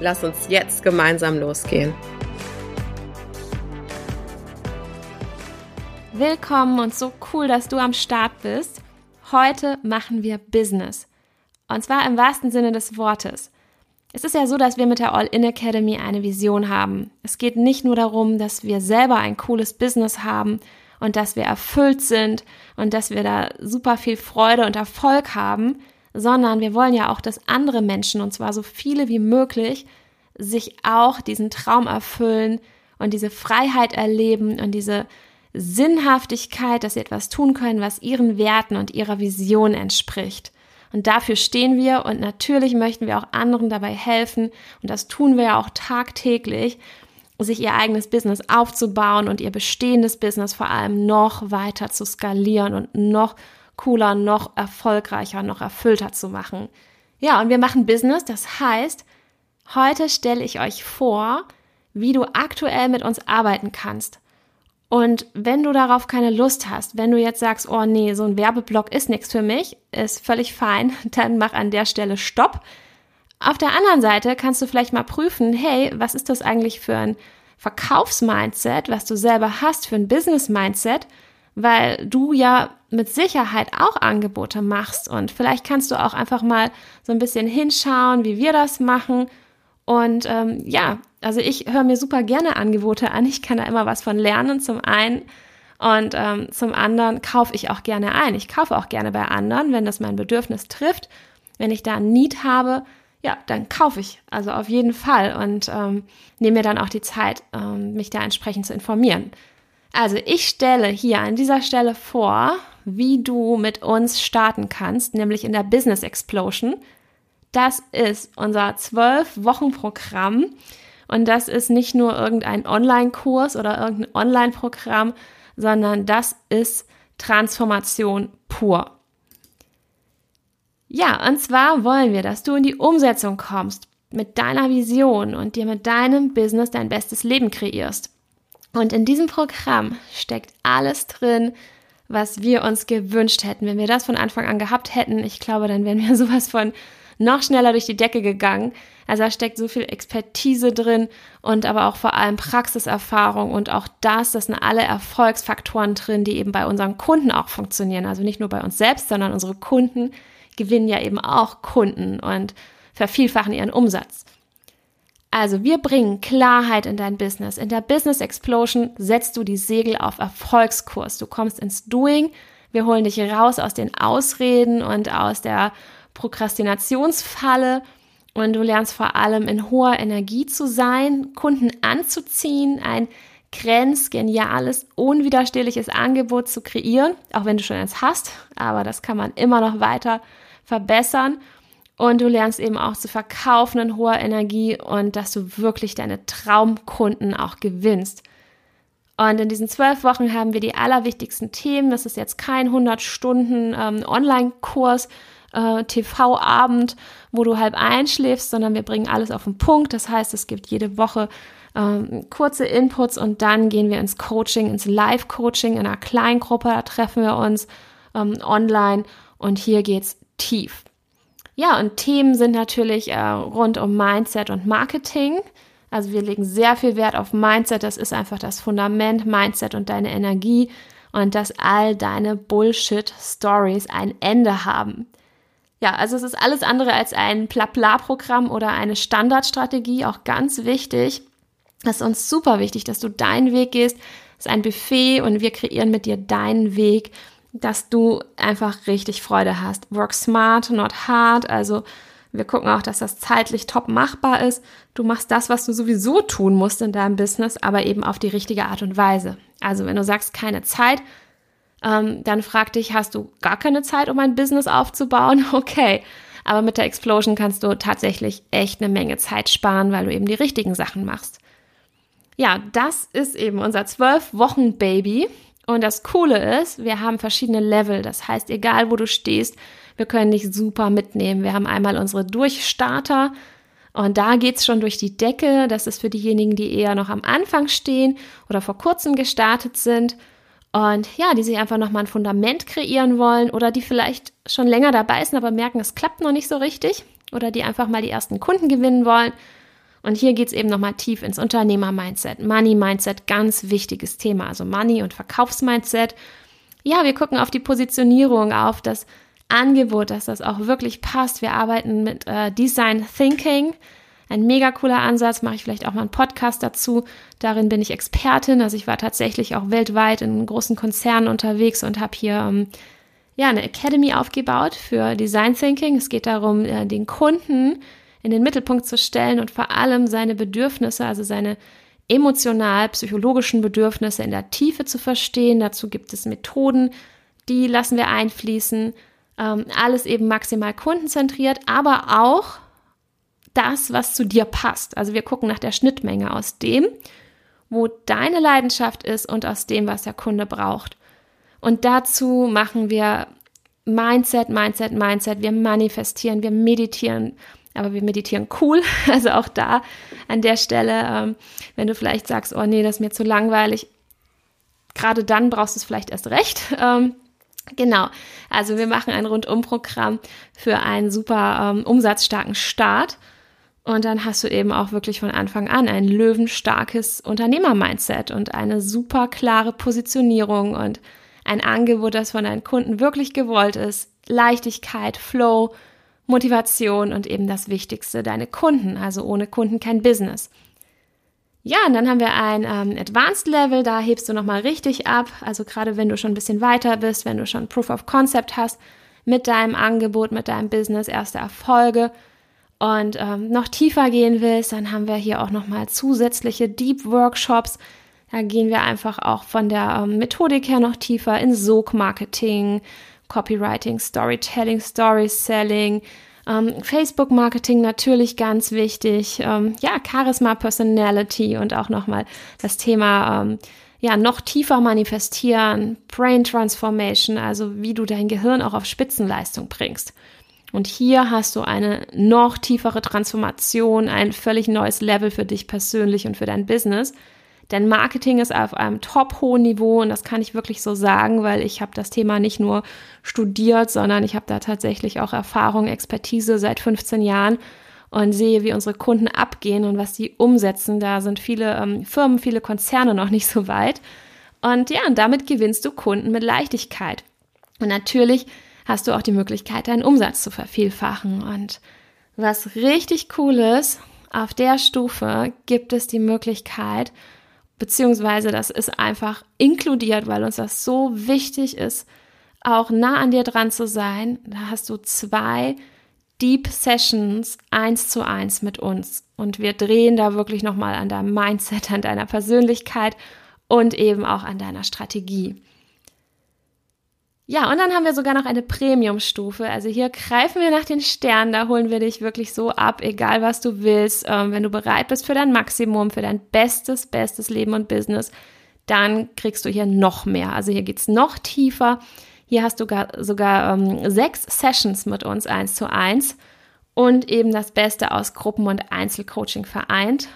Lass uns jetzt gemeinsam losgehen. Willkommen und so cool, dass du am Start bist. Heute machen wir Business. Und zwar im wahrsten Sinne des Wortes. Es ist ja so, dass wir mit der All-In Academy eine Vision haben. Es geht nicht nur darum, dass wir selber ein cooles Business haben und dass wir erfüllt sind und dass wir da super viel Freude und Erfolg haben, sondern wir wollen ja auch, dass andere Menschen, und zwar so viele wie möglich, sich auch diesen Traum erfüllen und diese Freiheit erleben und diese Sinnhaftigkeit, dass sie etwas tun können, was ihren Werten und ihrer Vision entspricht. Und dafür stehen wir und natürlich möchten wir auch anderen dabei helfen und das tun wir ja auch tagtäglich, sich ihr eigenes Business aufzubauen und ihr bestehendes Business vor allem noch weiter zu skalieren und noch cooler, noch erfolgreicher, noch erfüllter zu machen. Ja, und wir machen Business, das heißt, heute stelle ich euch vor, wie du aktuell mit uns arbeiten kannst. Und wenn du darauf keine Lust hast, wenn du jetzt sagst, oh nee, so ein Werbeblock ist nichts für mich, ist völlig fein, dann mach an der Stelle Stopp. Auf der anderen Seite kannst du vielleicht mal prüfen, hey, was ist das eigentlich für ein Verkaufsmindset, was du selber hast, für ein Business-Mindset, weil du ja mit Sicherheit auch Angebote machst und vielleicht kannst du auch einfach mal so ein bisschen hinschauen, wie wir das machen und ähm, ja, also ich höre mir super gerne Angebote an. Ich kann da immer was von lernen, zum einen. Und ähm, zum anderen kaufe ich auch gerne ein. Ich kaufe auch gerne bei anderen, wenn das mein Bedürfnis trifft. Wenn ich da ein Need habe, ja, dann kaufe ich. Also auf jeden Fall. Und ähm, nehme mir dann auch die Zeit, ähm, mich da entsprechend zu informieren. Also ich stelle hier an dieser Stelle vor, wie du mit uns starten kannst, nämlich in der Business Explosion. Das ist unser zwölf Wochen Programm und das ist nicht nur irgendein Online-Kurs oder irgendein Online-Programm, sondern das ist Transformation pur. Ja, und zwar wollen wir, dass du in die Umsetzung kommst mit deiner Vision und dir mit deinem Business dein bestes Leben kreierst. Und in diesem Programm steckt alles drin, was wir uns gewünscht hätten. Wenn wir das von Anfang an gehabt hätten, ich glaube, dann wären wir sowas von noch schneller durch die Decke gegangen. Also da steckt so viel Expertise drin und aber auch vor allem Praxiserfahrung und auch das, das sind alle Erfolgsfaktoren drin, die eben bei unseren Kunden auch funktionieren. Also nicht nur bei uns selbst, sondern unsere Kunden gewinnen ja eben auch Kunden und vervielfachen ihren Umsatz. Also wir bringen Klarheit in dein Business. In der Business Explosion setzt du die Segel auf Erfolgskurs. Du kommst ins Doing. Wir holen dich raus aus den Ausreden und aus der Prokrastinationsfalle und du lernst vor allem in hoher Energie zu sein, Kunden anzuziehen, ein grenzgeniales, unwiderstehliches Angebot zu kreieren, auch wenn du schon eins hast, aber das kann man immer noch weiter verbessern. Und du lernst eben auch zu verkaufen in hoher Energie und dass du wirklich deine Traumkunden auch gewinnst. Und in diesen zwölf Wochen haben wir die allerwichtigsten Themen. Das ist jetzt kein 100 Stunden ähm, Online-Kurs, äh, TV-Abend, wo du halb einschläfst, sondern wir bringen alles auf den Punkt. Das heißt, es gibt jede Woche ähm, kurze Inputs und dann gehen wir ins Coaching, ins Live-Coaching in einer kleinen Gruppe. Da treffen wir uns ähm, online und hier geht's tief. Ja, und Themen sind natürlich äh, rund um Mindset und Marketing. Also wir legen sehr viel Wert auf Mindset. Das ist einfach das Fundament, Mindset und deine Energie und dass all deine Bullshit-Stories ein Ende haben. Ja, also es ist alles andere als ein Blabla-Programm oder eine Standardstrategie, auch ganz wichtig. Das ist uns super wichtig, dass du deinen Weg gehst. Es ist ein Buffet und wir kreieren mit dir deinen Weg, dass du einfach richtig Freude hast. Work smart, not hard. Also wir gucken auch, dass das zeitlich top machbar ist. Du machst das, was du sowieso tun musst in deinem Business, aber eben auf die richtige Art und Weise. Also wenn du sagst, keine Zeit, ähm, dann frag dich, hast du gar keine Zeit, um ein Business aufzubauen? Okay. Aber mit der Explosion kannst du tatsächlich echt eine Menge Zeit sparen, weil du eben die richtigen Sachen machst. Ja, das ist eben unser zwölf Wochen Baby. Und das Coole ist, wir haben verschiedene Level. Das heißt, egal wo du stehst, wir können dich super mitnehmen. Wir haben einmal unsere Durchstarter. Und da geht's schon durch die Decke. Das ist für diejenigen, die eher noch am Anfang stehen oder vor kurzem gestartet sind. Und ja, die sich einfach nochmal ein Fundament kreieren wollen oder die vielleicht schon länger dabei sind, aber merken, es klappt noch nicht so richtig. Oder die einfach mal die ersten Kunden gewinnen wollen und hier geht es eben nochmal tief ins Unternehmer-Mindset, Money-Mindset, ganz wichtiges Thema. Also Money- und Verkaufs-Mindset. Ja, wir gucken auf die Positionierung, auf das Angebot, dass das auch wirklich passt. Wir arbeiten mit äh, Design Thinking. Ein mega cooler Ansatz, mache ich vielleicht auch mal einen Podcast dazu. Darin bin ich Expertin. Also ich war tatsächlich auch weltweit in großen Konzernen unterwegs und habe hier ähm, ja eine Academy aufgebaut für Design Thinking. Es geht darum, äh, den Kunden in den Mittelpunkt zu stellen und vor allem seine Bedürfnisse, also seine emotional-psychologischen Bedürfnisse in der Tiefe zu verstehen. Dazu gibt es Methoden, die lassen wir einfließen. Ähm, alles eben maximal kundenzentriert, aber auch das, was zu dir passt. Also wir gucken nach der Schnittmenge aus dem, wo deine Leidenschaft ist und aus dem, was der Kunde braucht. Und dazu machen wir Mindset, Mindset, Mindset. Wir manifestieren, wir meditieren, aber wir meditieren cool. Also auch da an der Stelle, ähm, wenn du vielleicht sagst, oh nee, das ist mir zu langweilig, gerade dann brauchst du es vielleicht erst recht. Ähm, genau, also wir machen ein Rundumprogramm für einen super ähm, umsatzstarken Start. Und dann hast du eben auch wirklich von Anfang an ein löwenstarkes Unternehmer-Mindset und eine super klare Positionierung und ein Angebot, das von deinen Kunden wirklich gewollt ist. Leichtigkeit, Flow, Motivation und eben das Wichtigste, deine Kunden. Also ohne Kunden kein Business. Ja, und dann haben wir ein ähm, Advanced Level, da hebst du nochmal richtig ab. Also gerade wenn du schon ein bisschen weiter bist, wenn du schon Proof of Concept hast mit deinem Angebot, mit deinem Business, erste Erfolge und ähm, noch tiefer gehen willst, dann haben wir hier auch nochmal zusätzliche Deep Workshops. Da gehen wir einfach auch von der ähm, Methodik her noch tiefer in Sog-Marketing, Copywriting, Storytelling, Story Selling, ähm, Facebook Marketing natürlich ganz wichtig, ähm, ja, Charisma, Personality und auch nochmal das Thema, ähm, ja, noch tiefer manifestieren, Brain Transformation, also wie du dein Gehirn auch auf Spitzenleistung bringst. Und hier hast du eine noch tiefere Transformation, ein völlig neues Level für dich persönlich und für dein Business. Denn Marketing ist auf einem top hohen Niveau und das kann ich wirklich so sagen, weil ich habe das Thema nicht nur studiert, sondern ich habe da tatsächlich auch Erfahrung, Expertise seit 15 Jahren und sehe, wie unsere Kunden abgehen und was sie umsetzen. Da sind viele ähm, Firmen, viele Konzerne noch nicht so weit. Und ja, und damit gewinnst du Kunden mit Leichtigkeit. Und natürlich hast du auch die Möglichkeit, deinen Umsatz zu vervielfachen. Und was richtig cool ist, auf der Stufe gibt es die Möglichkeit, beziehungsweise das ist einfach inkludiert, weil uns das so wichtig ist, auch nah an dir dran zu sein. Da hast du zwei Deep Sessions eins zu eins mit uns und wir drehen da wirklich nochmal an deinem Mindset, an deiner Persönlichkeit und eben auch an deiner Strategie. Ja, und dann haben wir sogar noch eine Premium-Stufe. Also hier greifen wir nach den Sternen, da holen wir dich wirklich so ab, egal was du willst. Ähm, wenn du bereit bist für dein Maximum, für dein bestes, bestes Leben und Business, dann kriegst du hier noch mehr. Also hier geht's noch tiefer. Hier hast du sogar, sogar ähm, sechs Sessions mit uns eins zu eins und eben das Beste aus Gruppen- und Einzelcoaching vereint.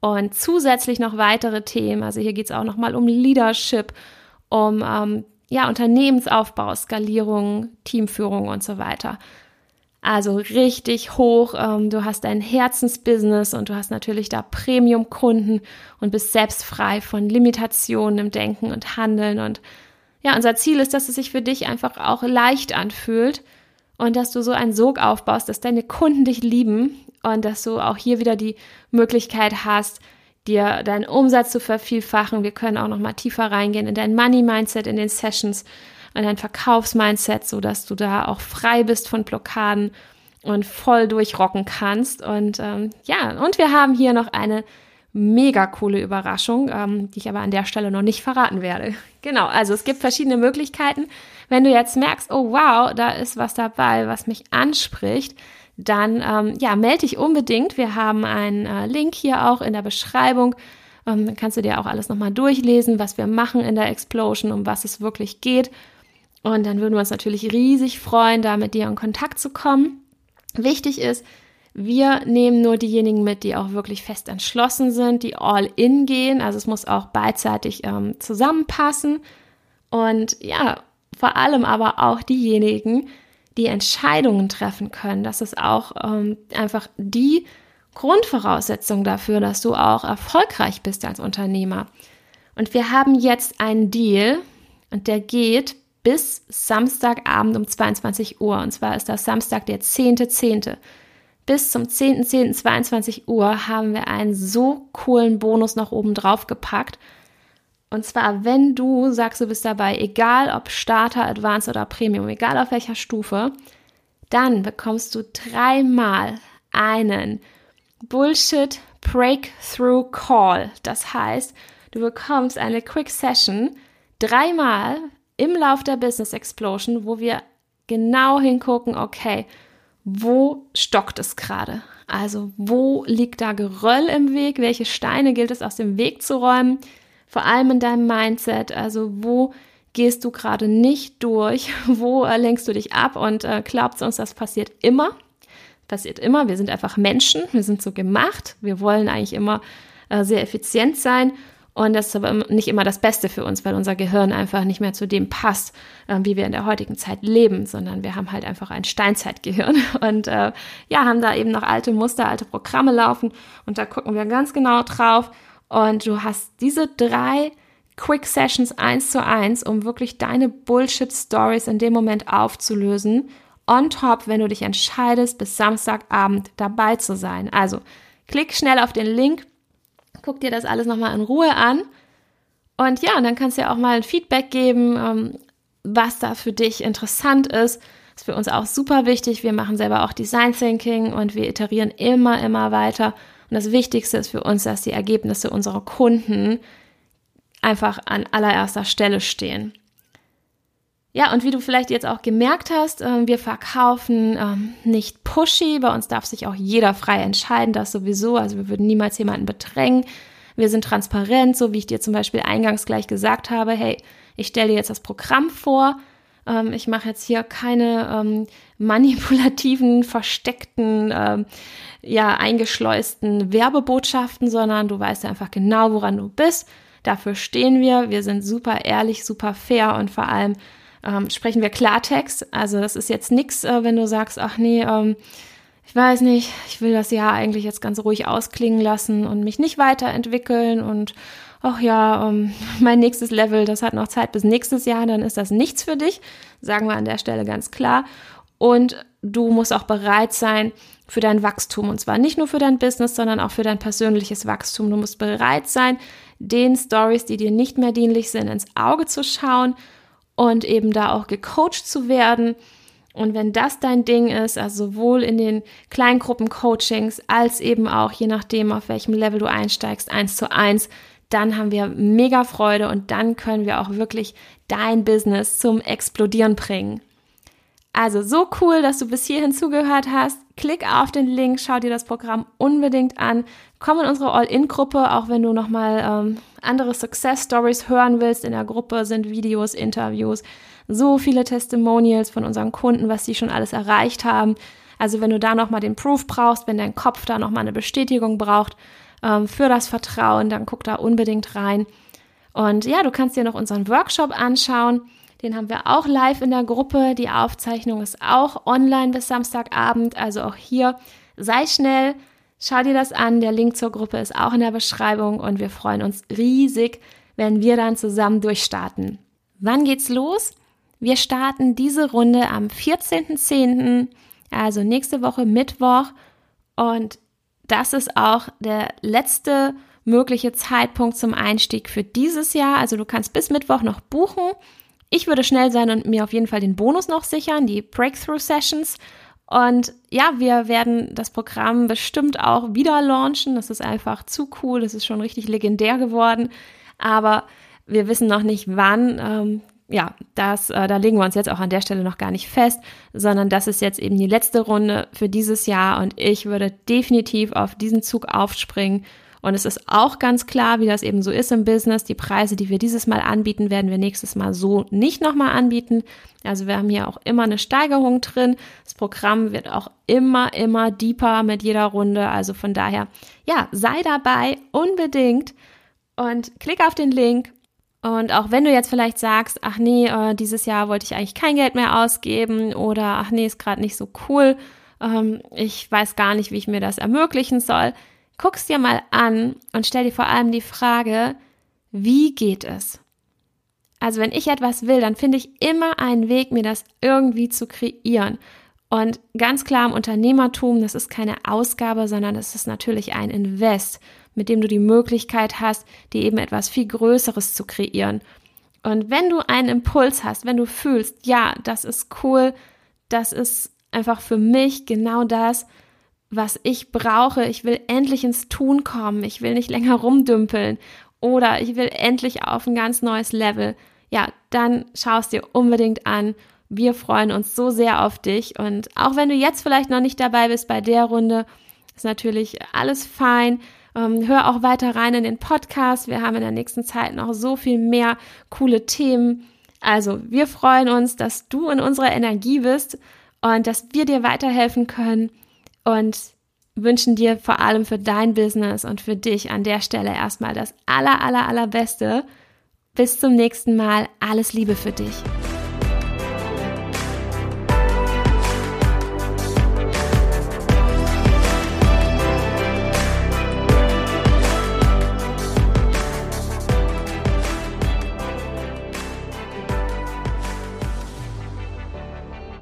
Und zusätzlich noch weitere Themen. Also hier geht's auch nochmal um Leadership, um ähm, ja, Unternehmensaufbau, Skalierung, Teamführung und so weiter. Also richtig hoch. Ähm, du hast dein Herzensbusiness und du hast natürlich da Premium-Kunden und bist selbst frei von Limitationen im Denken und Handeln. Und ja, unser Ziel ist, dass es sich für dich einfach auch leicht anfühlt und dass du so einen Sog aufbaust, dass deine Kunden dich lieben und dass du auch hier wieder die Möglichkeit hast, dir deinen Umsatz zu vervielfachen. Wir können auch noch mal tiefer reingehen in dein Money Mindset in den Sessions, in dein Verkaufsmindset, so dass du da auch frei bist von Blockaden und voll durchrocken kannst. Und ähm, ja, und wir haben hier noch eine mega coole Überraschung, ähm, die ich aber an der Stelle noch nicht verraten werde. Genau, also es gibt verschiedene Möglichkeiten. Wenn du jetzt merkst, oh wow, da ist was dabei, was mich anspricht, dann ähm, ja, melde dich unbedingt. Wir haben einen äh, Link hier auch in der Beschreibung Ähm, dann kannst du dir auch alles nochmal durchlesen, was wir machen in der Explosion, um was es wirklich geht. Und dann würden wir uns natürlich riesig freuen, da mit dir in Kontakt zu kommen. Wichtig ist, wir nehmen nur diejenigen mit, die auch wirklich fest entschlossen sind, die all in gehen. Also es muss auch beidseitig ähm, zusammenpassen. Und ja, vor allem aber auch diejenigen, die Entscheidungen treffen können. Das ist auch ähm, einfach die Grundvoraussetzung dafür, dass du auch erfolgreich bist als Unternehmer. Und wir haben jetzt einen Deal und der geht bis Samstagabend um 22 Uhr. Und zwar ist das Samstag der 10.10. .10. Bis zum 10.10.22 Uhr haben wir einen so coolen Bonus noch oben drauf gepackt. Und zwar, wenn du sagst, du bist dabei, egal ob Starter, Advanced oder Premium, egal auf welcher Stufe, dann bekommst du dreimal einen Bullshit Breakthrough Call. Das heißt, du bekommst eine Quick Session dreimal im Lauf der Business Explosion, wo wir genau hingucken, okay, wo stockt es gerade? Also wo liegt da Geröll im Weg? Welche Steine gilt es aus dem Weg zu räumen? Vor allem in deinem Mindset. Also wo gehst du gerade nicht durch? Wo äh, lenkst du dich ab? Und äh, glaubt uns, das passiert immer. Passiert immer. Wir sind einfach Menschen. Wir sind so gemacht. Wir wollen eigentlich immer äh, sehr effizient sein. Und das ist aber nicht immer das Beste für uns, weil unser Gehirn einfach nicht mehr zu dem passt, äh, wie wir in der heutigen Zeit leben, sondern wir haben halt einfach ein Steinzeitgehirn und äh, ja, haben da eben noch alte Muster, alte Programme laufen und da gucken wir ganz genau drauf. Und du hast diese drei Quick Sessions eins zu eins, um wirklich deine Bullshit Stories in dem Moment aufzulösen. On top, wenn du dich entscheidest, bis Samstagabend dabei zu sein. Also klick schnell auf den Link Guck dir das alles nochmal in Ruhe an. Und ja, dann kannst du ja auch mal ein Feedback geben, ähm, was da für dich interessant ist. Das ist für uns auch super wichtig. Wir machen selber auch Design Thinking und wir iterieren immer, immer weiter. Und das Wichtigste ist für uns, dass die Ergebnisse unserer Kunden einfach an allererster Stelle stehen. Ja, und wie du vielleicht jetzt auch gemerkt hast, äh, wir verkaufen ähm, nicht pushy. Bei uns darf sich auch jeder frei entscheiden, das sowieso. Also wir würden niemals jemanden bedrängen. Wir sind transparent, so wie ich dir zum Beispiel eingangs gleich gesagt habe. Hey, ich stelle dir jetzt das Programm vor. Ähm, ich mache jetzt hier keine ähm, manipulativen, versteckten, ähm, ja, eingeschleusten Werbebotschaften, sondern du weißt einfach genau, woran du bist. Dafür stehen wir. Wir sind super ehrlich, super fair und vor allem ähm, sprechen wir Klartext. Also das ist jetzt nichts, äh, wenn du sagst, ach nee, ähm, ich weiß nicht, ich will das Jahr eigentlich jetzt ganz ruhig ausklingen lassen und mich nicht weiterentwickeln und ach ja, ähm, mein nächstes Level, das hat noch Zeit bis nächstes Jahr, dann ist das nichts für dich, sagen wir an der Stelle ganz klar. Und du musst auch bereit sein für dein Wachstum und zwar nicht nur für dein Business, sondern auch für dein persönliches Wachstum. Du musst bereit sein, den Stories, die dir nicht mehr dienlich sind, ins Auge zu schauen und eben da auch gecoacht zu werden. Und wenn das dein Ding ist, also sowohl in den Kleingruppen-Coachings als eben auch je nachdem, auf welchem Level du einsteigst, eins zu eins, dann haben wir mega Freude und dann können wir auch wirklich dein Business zum Explodieren bringen. Also so cool, dass du bis hierhin zugehört hast. Klick auf den Link, schau dir das Programm unbedingt an. Komm in unsere All-In-Gruppe, auch wenn du nochmal ähm, andere Success-Stories hören willst. In der Gruppe sind Videos, Interviews, so viele Testimonials von unseren Kunden, was sie schon alles erreicht haben. Also wenn du da nochmal den Proof brauchst, wenn dein Kopf da nochmal eine Bestätigung braucht ähm, für das Vertrauen, dann guck da unbedingt rein. Und ja, du kannst dir noch unseren Workshop anschauen. Den haben wir auch live in der Gruppe. Die Aufzeichnung ist auch online bis Samstagabend. Also auch hier sei schnell, schau dir das an. Der Link zur Gruppe ist auch in der Beschreibung und wir freuen uns riesig, wenn wir dann zusammen durchstarten. Wann geht's los? Wir starten diese Runde am 14.10., also nächste Woche Mittwoch. Und das ist auch der letzte mögliche Zeitpunkt zum Einstieg für dieses Jahr. Also du kannst bis Mittwoch noch buchen. Ich würde schnell sein und mir auf jeden Fall den Bonus noch sichern, die Breakthrough Sessions. Und ja, wir werden das Programm bestimmt auch wieder launchen. Das ist einfach zu cool. Das ist schon richtig legendär geworden. Aber wir wissen noch nicht wann. Ähm, ja, das, äh, da legen wir uns jetzt auch an der Stelle noch gar nicht fest, sondern das ist jetzt eben die letzte Runde für dieses Jahr und ich würde definitiv auf diesen Zug aufspringen Und es ist auch ganz klar, wie das eben so ist im Business. Die Preise, die wir dieses Mal anbieten, werden wir nächstes Mal so nicht nochmal anbieten. Also wir haben hier auch immer eine Steigerung drin. Das Programm wird auch immer, immer deeper mit jeder Runde. Also von daher, ja, sei dabei unbedingt und klick auf den Link. Und auch wenn du jetzt vielleicht sagst, ach nee, äh, dieses Jahr wollte ich eigentlich kein Geld mehr ausgeben oder ach nee, ist gerade nicht so cool, ähm, ich weiß gar nicht, wie ich mir das ermöglichen soll, guck's dir mal an und stell dir vor allem die Frage, wie geht es? Also wenn ich etwas will, dann finde ich immer einen Weg, mir das irgendwie zu kreieren. Und ganz klar im Unternehmertum, das ist keine Ausgabe, sondern es ist natürlich ein Invest, mit dem du die Möglichkeit hast, dir eben etwas viel Größeres zu kreieren. Und wenn du einen Impuls hast, wenn du fühlst, ja, das ist cool, das ist einfach für mich genau das, was ich brauche. Ich will endlich ins Tun kommen. Ich will nicht länger rumdümpeln oder ich will endlich auf ein ganz neues Level. Ja, dann schau es dir unbedingt an. Wir freuen uns so sehr auf dich. Und auch wenn du jetzt vielleicht noch nicht dabei bist bei der Runde, ist natürlich alles fein. Ähm, hör auch weiter rein in den Podcast. Wir haben in der nächsten Zeit noch so viel mehr coole Themen. Also, wir freuen uns, dass du in unserer Energie bist und dass wir dir weiterhelfen können und wünschen dir vor allem für dein Business und für dich an der Stelle erstmal das aller, aller, allerbeste. Bis zum nächsten Mal. Alles Liebe für dich.